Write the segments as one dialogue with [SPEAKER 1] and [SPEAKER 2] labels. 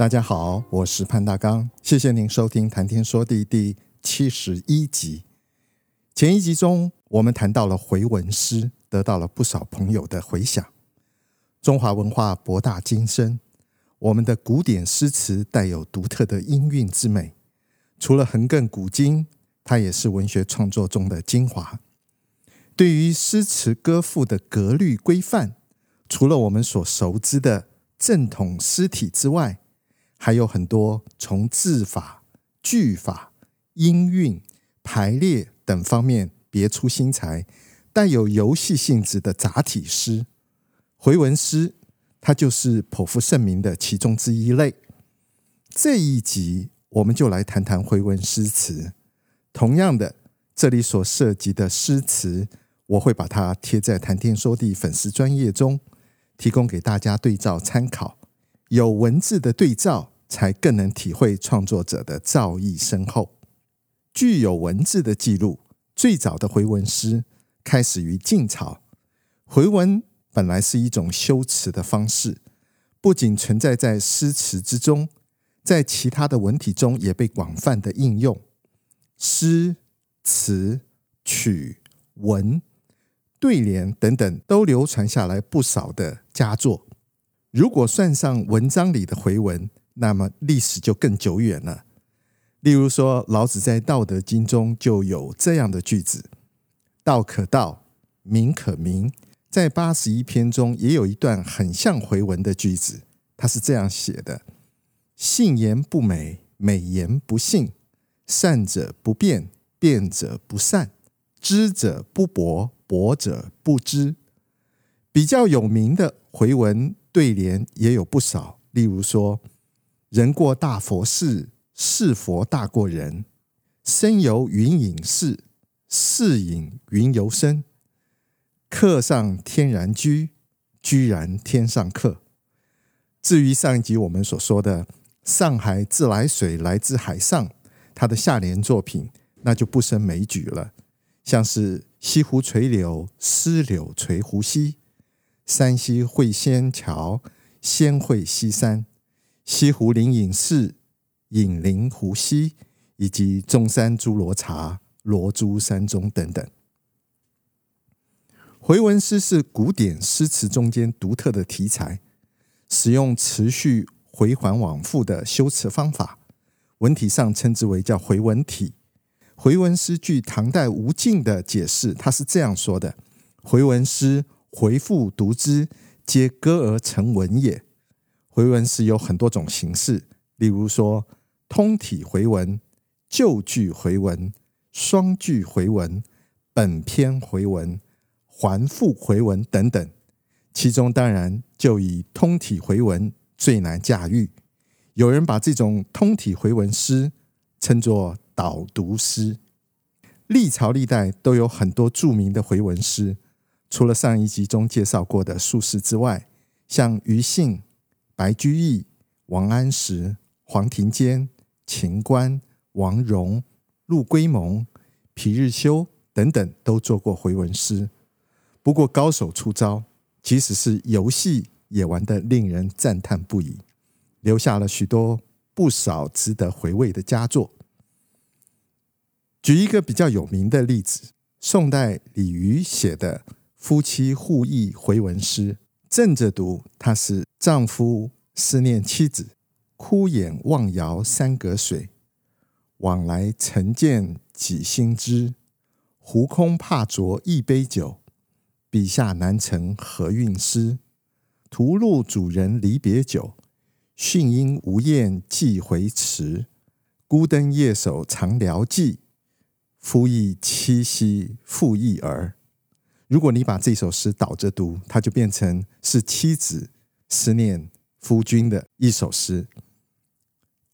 [SPEAKER 1] 大家好，我是潘大刚，谢谢您收听《谈天说地》第七十一集。前一集中，我们谈到了回文诗，得到了不少朋友的回响。中华文化博大精深，我们的古典诗词带有独特的音韵之美。除了横亘古今，它也是文学创作中的精华。对于诗词歌赋的格律规范，除了我们所熟知的正统诗体之外，还有很多从字法、句法、音韵、排列等方面别出心裁、带有游戏性质的杂体诗。回文诗，它就是颇负盛名的其中之一类。这一集我们就来谈谈回文诗词。同样的，这里所涉及的诗词，我会把它贴在谈天说地粉丝专页中，提供给大家对照参考。有文字的对照，才更能体会创作者的造诣深厚。具有文字的记录，最早的回文诗开始于晋朝。回文本来是一种修辞的方式，不仅存在在诗词之中，在其他的文体中也被广泛的应用。诗、词、曲、文、对联等等，都流传下来不少的佳作。如果算上文章里的回文，那么历史就更久远了。例如说，老子在《道德经》中就有这样的句子：“道可道，名可名。”在八十一篇中也有一段很像回文的句子，他是这样写的：“信言不美，美言不信；善者不辩，辩者不善；知者不博，博者不知。”比较有名的回文。对联也有不少，例如说：“人过大佛寺，寺佛大过人；身游云隐寺，寺隐云游身。客上天然居，居然天上客。”至于上一集我们所说的“上海自来水来自海上”，它的下联作品那就不胜枚举了，像是“西湖垂柳，丝柳垂湖西。”山西会仙桥，仙会西山；西湖灵隐寺，隐灵湖西；以及中山诸罗茶，罗珠山中等等。回文诗是古典诗词中间独特的题材，使用持续回环往复的修辞方法，文体上称之为叫回文体。回文诗据唐代吴敬的解释，他是这样说的：回文诗。回复读之，皆歌而成文也。回文诗有很多种形式，例如说通体回文、旧句回文、双句回文、本篇回文、环复回文等等。其中当然就以通体回文最难驾驭。有人把这种通体回文诗称作导读诗。历朝历代都有很多著名的回文诗。除了上一集中介绍过的术士之外，像庾信、白居易、王安石、黄庭坚、秦观、王戎、陆龟蒙、皮日休等等，都做过回文诗。不过高手出招，即使是游戏也玩得令人赞叹不已，留下了许多不少值得回味的佳作。举一个比较有名的例子，宋代李渔写的。夫妻互议回文诗，正着读，它是丈夫思念妻子，哭眼望遥山隔水，往来曾见几心知，壶空怕酌一杯酒，笔下难成何韵诗。途路主人离别久，讯音无厌寄回迟。孤灯夜守长寮记，夫忆妻兮复忆儿。如果你把这首诗倒着读，它就变成是妻子思念夫君的一首诗：“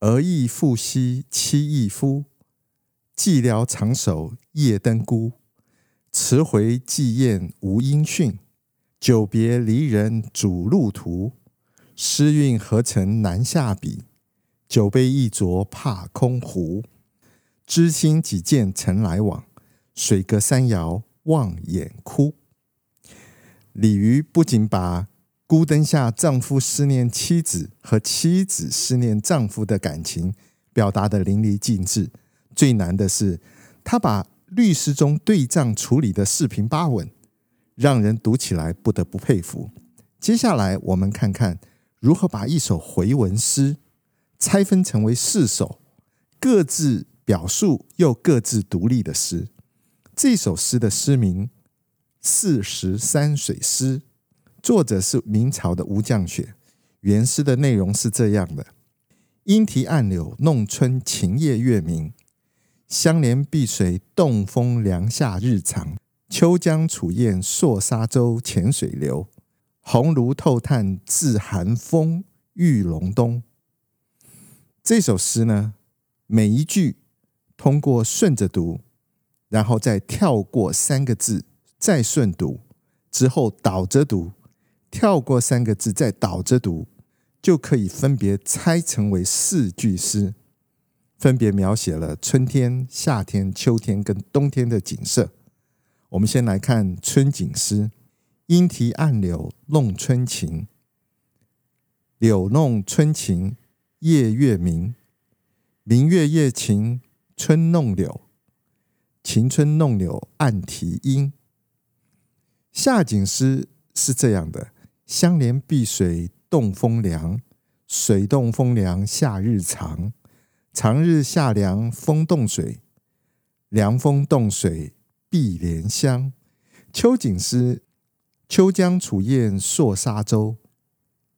[SPEAKER 1] 儿亦复兮妻亦夫，寂寥长守夜灯孤。迟回寄雁无音讯，久别离人主路途。诗韵何曾难下笔，酒杯一酌怕空壶。知心几见曾来往，水隔山遥望眼哭。”李渔不仅把孤灯下丈夫思念妻子和妻子思念丈夫的感情表达得淋漓尽致，最难的是他把律诗中对仗处理的四平八稳，让人读起来不得不佩服。接下来我们看看如何把一首回文诗拆分成为四首各自表述又各自独立的诗。这首诗的诗名。《四十山水诗》，作者是明朝的吴绛雪。原诗的内容是这样的：莺啼暗柳弄春晴夜月明，香莲碧水冻风凉夏日长。秋江楚雁朔沙洲浅水流，红炉透炭自寒风玉龙东。这首诗呢，每一句通过顺着读，然后再跳过三个字。再顺读之后倒着读，跳过三个字再倒着读，就可以分别拆成为四句诗，分别描写了春天、夏天、秋天跟冬天的景色。我们先来看春景诗：莺啼暗柳弄春情，柳弄春情夜月明。明月夜晴春弄柳，晴春弄柳暗啼莺。夏景诗是这样的：香莲碧水动风凉，水动风凉夏日长。长日夏凉风冻水，凉风冻水碧莲香。秋景诗：秋江楚雁朔沙洲，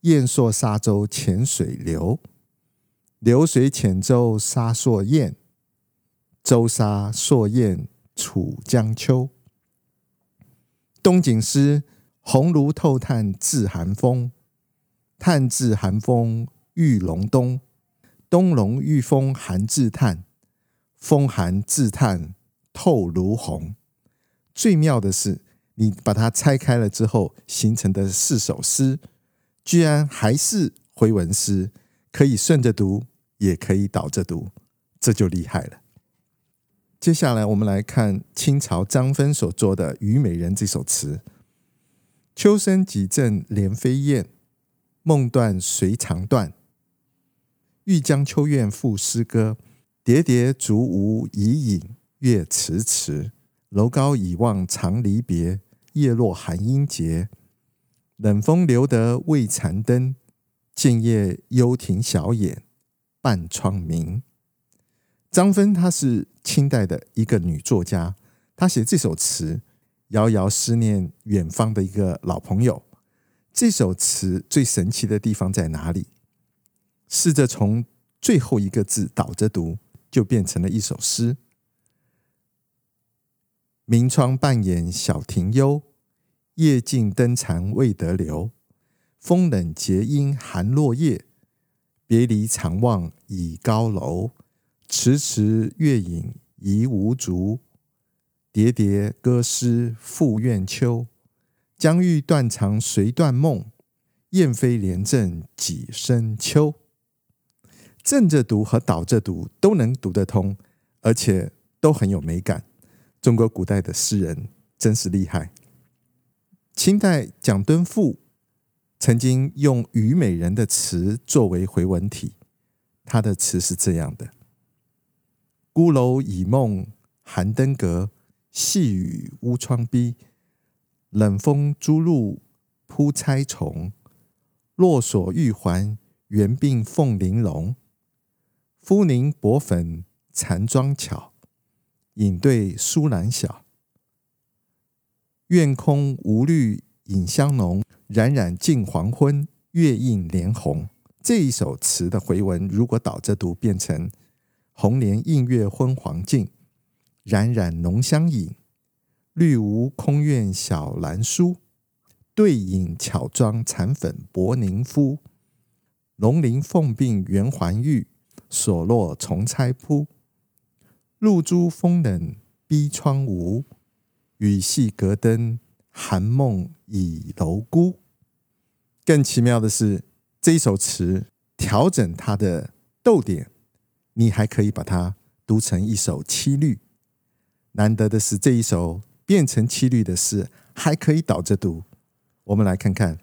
[SPEAKER 1] 雁朔沙洲浅水流。流水浅舟沙朔雁，舟沙朔雁楚江秋。冬景诗：红炉透炭自寒风，炭自寒风玉龙东。东龙御风寒自炭，风寒自炭透炉红。最妙的是，你把它拆开了之后，形成的四首诗，居然还是回文诗，可以顺着读，也可以倒着读，这就厉害了。接下来，我们来看清朝张芬所作的《虞美人》这首词：“秋深几阵连飞燕，梦断随肠断。欲将秋怨赋诗歌，叠叠竹芜以隐月迟迟。楼高已望长离别，叶落寒英节。冷风留得未残灯，静夜幽庭晓眼半窗明。”张芬她是清代的一个女作家，她写这首词，遥遥思念远方的一个老朋友。这首词最神奇的地方在哪里？试着从最后一个字倒着读，就变成了一首诗：明窗半掩小庭幽，夜静灯残未得留。风冷结阴寒落叶，别离长望倚高楼。迟迟月影疑无足，叠叠歌诗复怨秋。将欲断肠随断梦，燕飞连阵几声秋。正着读和倒着读都能读得通，而且都很有美感。中国古代的诗人真是厉害。清代蒋敦复曾经用《虞美人》的词作为回文体，他的词是这样的。孤楼倚梦寒灯阁，细雨乌窗逼。冷风朱露扑钗虫，落锁玉环圆鬓凤玲珑。肤凝薄粉残妆巧，影对疏懒晓。院空无虑影香浓，冉冉近黄昏月映帘红。这一首词的回文，如果倒着读，变成。红莲映月昏黄尽，冉冉浓香隐。绿芜空院小兰疏，对影巧妆残粉薄凝肤。龙鳞凤鬓圆环玉，锁落重钗铺。露珠风冷逼窗无，雨细隔灯寒梦倚楼孤。更奇妙的是，这一首词调整它的逗点，你还可以把它读成一首七律。难得的是，这一首变成七律的诗还可以倒着读。我们来看看，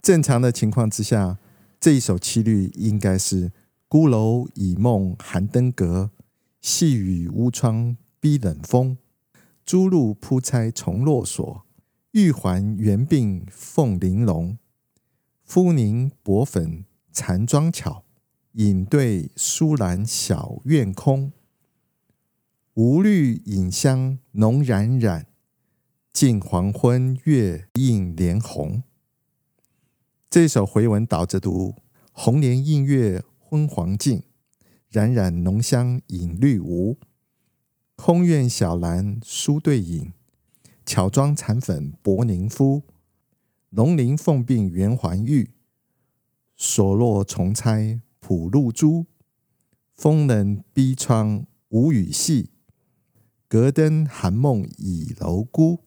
[SPEAKER 1] 正常的情况之下，这一首七律应该是“孤楼倚梦寒灯阁，细雨屋窗逼冷风。朱露铺钗重落锁，玉环圆鬓凤玲珑。肤凝薄粉残妆巧，影对疏兰小院空。无虑影香浓冉冉。”近黄昏月映帘红，这首回文倒着读：红莲映月昏黄尽，冉冉浓香影绿无。空院小兰书对影，巧妆残粉薄凝肤。龙鳞凤鬓圆环玉，锁落重钗铺露珠。风冷逼窗无雨细，隔灯寒梦倚楼孤。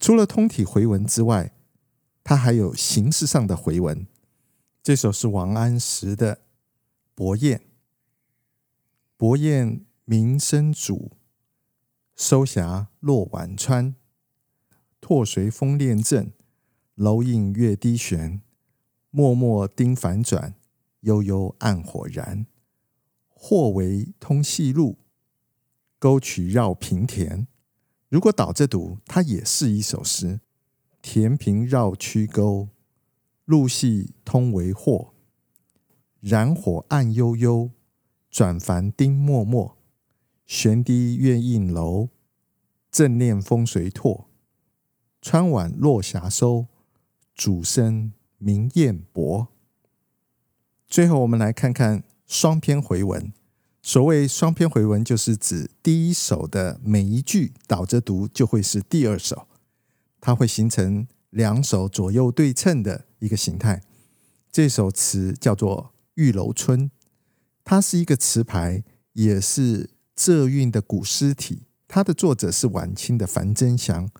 [SPEAKER 1] 除了通体回文之外，它还有形式上的回文。这首是王安石的《伯宴》：“伯宴名声主，收辖落宛川。拓随风恋阵，楼映月低悬。默默丁反转，悠悠暗火燃。或为通细路，沟渠绕平田。”如果倒着读，它也是一首诗。田平绕曲沟，路细通为霍。燃火暗悠悠，转凡丁默默。悬低月映楼，正念风随拓。川晚落霞收，渚深明雁薄。最后，我们来看看双篇回文。所谓双篇回文，就是指第一首的每一句倒着读就会是第二首，它会形成两首左右对称的一个形态。这首词叫做《玉楼春》，它是一个词牌，也是浙韵的古诗体。它的作者是晚清的樊增祥，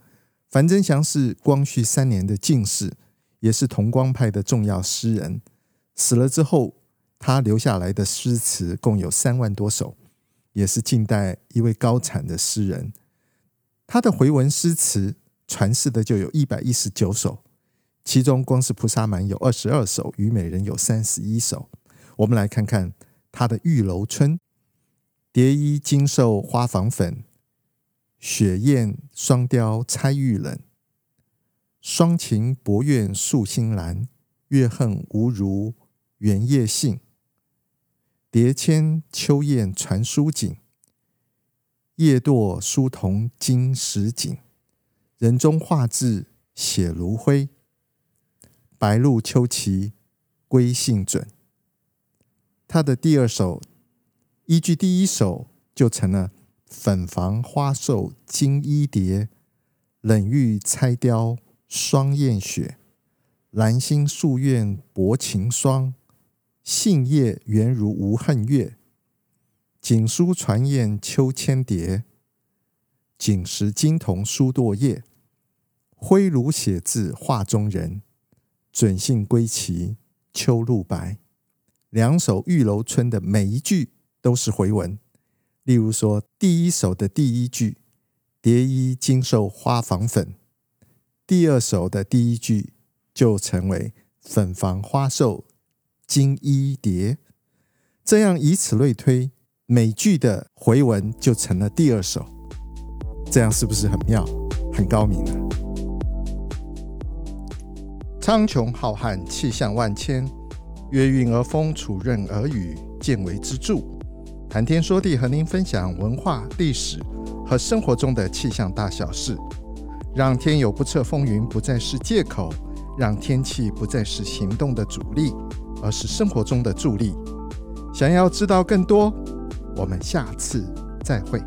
[SPEAKER 1] 樊增祥是光绪三年的进士，也是同光派的重要诗人。死了之后。他留下来的诗词共有三万多首，也是近代一位高产的诗人。他的回文诗词传世的就有一百一十九首，其中光是《菩萨蛮》有二十二首，《虞美人》有三十一首。我们来看看他的《玉楼春》：蝶衣金兽花房粉，雪雁双雕钗玉冷。双情博苑素心兰，月恨无如圆叶杏。蝶迁秋雁传书锦，夜堕书童惊时景。人中画质写炉灰，白露秋期归信准。他的第二首依据第一首就成了粉房花瘦金衣蝶，冷玉钗雕双燕雪，兰心素苑薄情霜。杏叶圆如无恨月，锦书传燕秋千蝶。锦时金童书堕叶，挥炉写字画中人。准信归期秋露白。两首《玉楼春》的每一句都是回文。例如说，第一首的第一句“蝶衣金兽花房粉”，第二首的第一句就成为“粉房花瘦”。金衣蝶，这样以此类推，每句的回文就成了第二首。这样是不是很妙、很高明呢？苍穹浩瀚，气象万千，月晕而风，础润而雨，见微知著。谈天说地，和您分享文化、历史和生活中的气象大小事，让天有不测风云不再是借口，让天气不再是行动的阻力。而是生活中的助力。想要知道更多，我们下次再会。